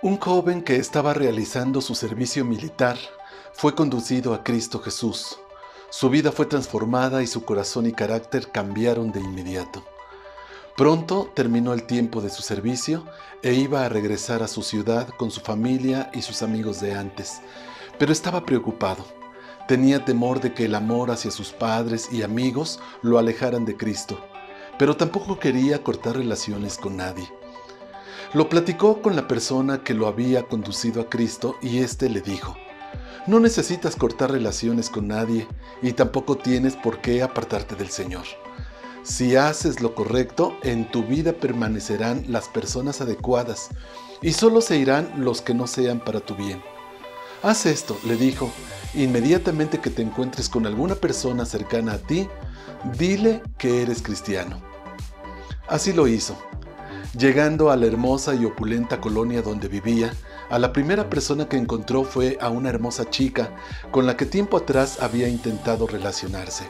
Un joven que estaba realizando su servicio militar fue conducido a Cristo Jesús. Su vida fue transformada y su corazón y carácter cambiaron de inmediato. Pronto terminó el tiempo de su servicio e iba a regresar a su ciudad con su familia y sus amigos de antes, pero estaba preocupado. Tenía temor de que el amor hacia sus padres y amigos lo alejaran de Cristo, pero tampoco quería cortar relaciones con nadie. Lo platicó con la persona que lo había conducido a Cristo y éste le dijo, no necesitas cortar relaciones con nadie y tampoco tienes por qué apartarte del Señor. Si haces lo correcto, en tu vida permanecerán las personas adecuadas y solo se irán los que no sean para tu bien. Haz esto, le dijo, inmediatamente que te encuentres con alguna persona cercana a ti, dile que eres cristiano. Así lo hizo. Llegando a la hermosa y opulenta colonia donde vivía, a la primera persona que encontró fue a una hermosa chica con la que tiempo atrás había intentado relacionarse.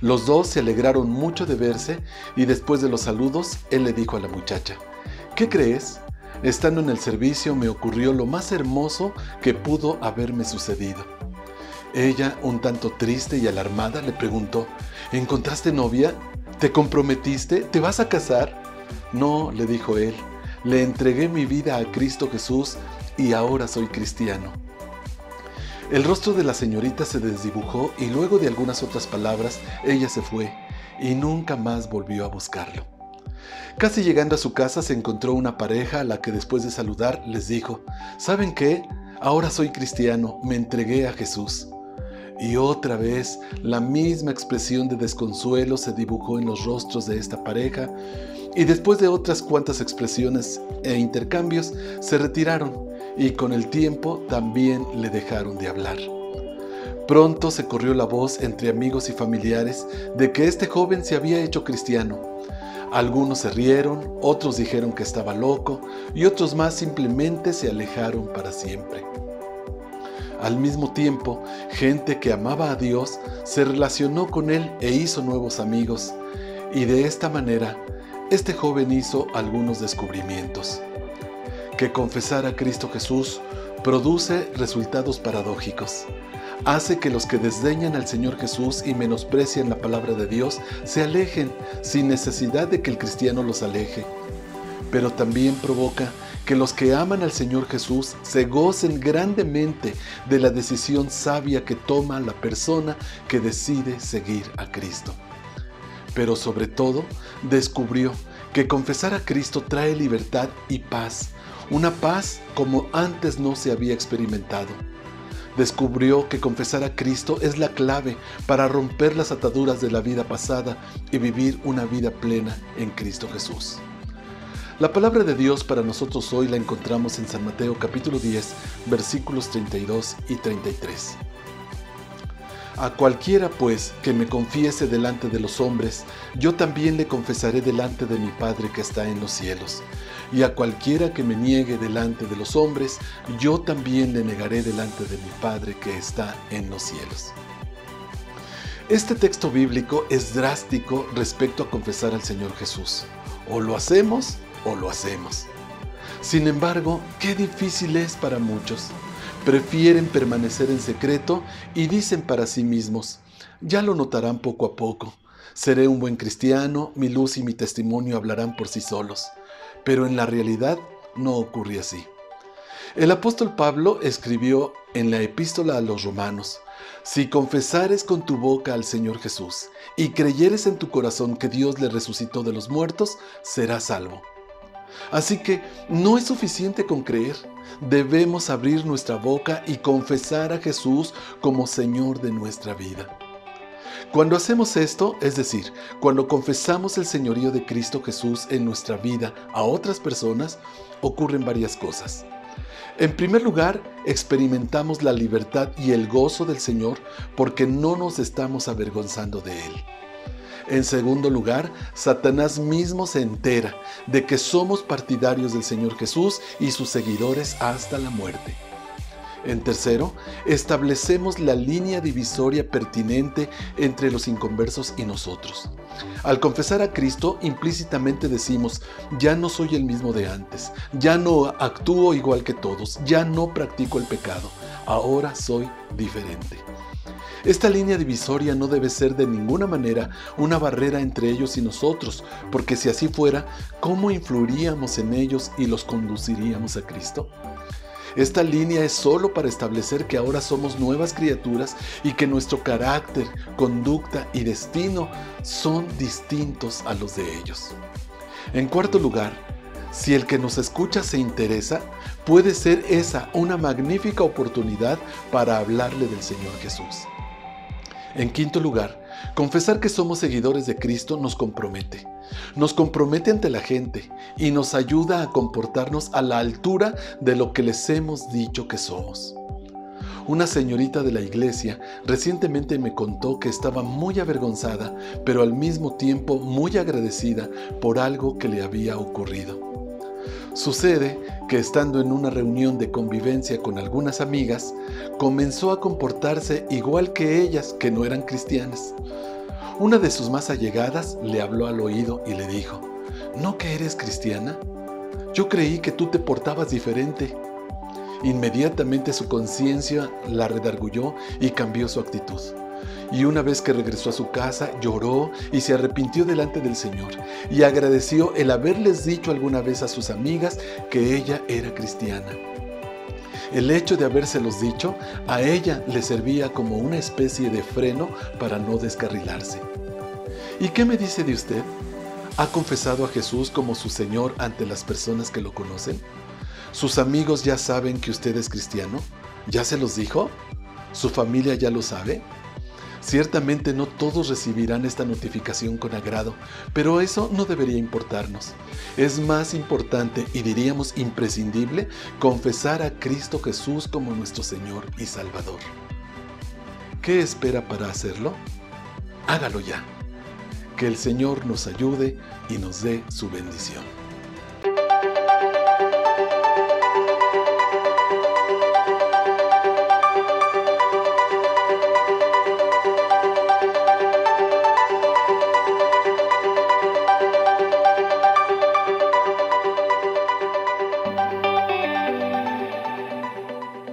Los dos se alegraron mucho de verse y después de los saludos, él le dijo a la muchacha, ¿qué crees? Estando en el servicio me ocurrió lo más hermoso que pudo haberme sucedido. Ella, un tanto triste y alarmada, le preguntó, ¿encontraste novia? ¿Te comprometiste? ¿Te vas a casar? No, le dijo él, le entregué mi vida a Cristo Jesús y ahora soy cristiano. El rostro de la señorita se desdibujó y luego de algunas otras palabras ella se fue y nunca más volvió a buscarlo. Casi llegando a su casa se encontró una pareja a la que después de saludar les dijo, ¿saben qué? Ahora soy cristiano, me entregué a Jesús. Y otra vez la misma expresión de desconsuelo se dibujó en los rostros de esta pareja y después de otras cuantas expresiones e intercambios se retiraron y con el tiempo también le dejaron de hablar. Pronto se corrió la voz entre amigos y familiares de que este joven se había hecho cristiano. Algunos se rieron, otros dijeron que estaba loco y otros más simplemente se alejaron para siempre. Al mismo tiempo, gente que amaba a Dios se relacionó con él e hizo nuevos amigos, y de esta manera este joven hizo algunos descubrimientos. Que confesar a Cristo Jesús produce resultados paradójicos. Hace que los que desdeñan al Señor Jesús y menosprecian la palabra de Dios se alejen sin necesidad de que el cristiano los aleje. Pero también provoca que los que aman al Señor Jesús se gocen grandemente de la decisión sabia que toma la persona que decide seguir a Cristo pero sobre todo descubrió que confesar a Cristo trae libertad y paz, una paz como antes no se había experimentado. Descubrió que confesar a Cristo es la clave para romper las ataduras de la vida pasada y vivir una vida plena en Cristo Jesús. La palabra de Dios para nosotros hoy la encontramos en San Mateo capítulo 10 versículos 32 y 33. A cualquiera pues que me confiese delante de los hombres, yo también le confesaré delante de mi Padre que está en los cielos. Y a cualquiera que me niegue delante de los hombres, yo también le negaré delante de mi Padre que está en los cielos. Este texto bíblico es drástico respecto a confesar al Señor Jesús. O lo hacemos o lo hacemos. Sin embargo, qué difícil es para muchos prefieren permanecer en secreto y dicen para sí mismos, ya lo notarán poco a poco, seré un buen cristiano, mi luz y mi testimonio hablarán por sí solos, pero en la realidad no ocurre así. El apóstol Pablo escribió en la epístola a los romanos, si confesares con tu boca al Señor Jesús y creyeres en tu corazón que Dios le resucitó de los muertos, serás salvo. Así que no es suficiente con creer, debemos abrir nuestra boca y confesar a Jesús como Señor de nuestra vida. Cuando hacemos esto, es decir, cuando confesamos el señorío de Cristo Jesús en nuestra vida a otras personas, ocurren varias cosas. En primer lugar, experimentamos la libertad y el gozo del Señor porque no nos estamos avergonzando de Él. En segundo lugar, Satanás mismo se entera de que somos partidarios del Señor Jesús y sus seguidores hasta la muerte. En tercero, establecemos la línea divisoria pertinente entre los inconversos y nosotros. Al confesar a Cristo, implícitamente decimos, ya no soy el mismo de antes, ya no actúo igual que todos, ya no practico el pecado, ahora soy diferente. Esta línea divisoria no debe ser de ninguna manera una barrera entre ellos y nosotros, porque si así fuera, ¿cómo influiríamos en ellos y los conduciríamos a Cristo? Esta línea es solo para establecer que ahora somos nuevas criaturas y que nuestro carácter, conducta y destino son distintos a los de ellos. En cuarto lugar, si el que nos escucha se interesa, puede ser esa una magnífica oportunidad para hablarle del Señor Jesús. En quinto lugar, confesar que somos seguidores de Cristo nos compromete. Nos compromete ante la gente y nos ayuda a comportarnos a la altura de lo que les hemos dicho que somos. Una señorita de la iglesia recientemente me contó que estaba muy avergonzada, pero al mismo tiempo muy agradecida por algo que le había ocurrido. Sucede que estando en una reunión de convivencia con algunas amigas, comenzó a comportarse igual que ellas que no eran cristianas. Una de sus más allegadas le habló al oído y le dijo, ¿no que eres cristiana? Yo creí que tú te portabas diferente. Inmediatamente su conciencia la redargulló y cambió su actitud. Y una vez que regresó a su casa, lloró y se arrepintió delante del Señor y agradeció el haberles dicho alguna vez a sus amigas que ella era cristiana. El hecho de habérselos dicho a ella le servía como una especie de freno para no descarrilarse. ¿Y qué me dice de usted? ¿Ha confesado a Jesús como su Señor ante las personas que lo conocen? ¿Sus amigos ya saben que usted es cristiano? ¿Ya se los dijo? ¿Su familia ya lo sabe? Ciertamente no todos recibirán esta notificación con agrado, pero eso no debería importarnos. Es más importante y diríamos imprescindible confesar a Cristo Jesús como nuestro Señor y Salvador. ¿Qué espera para hacerlo? Hágalo ya. Que el Señor nos ayude y nos dé su bendición.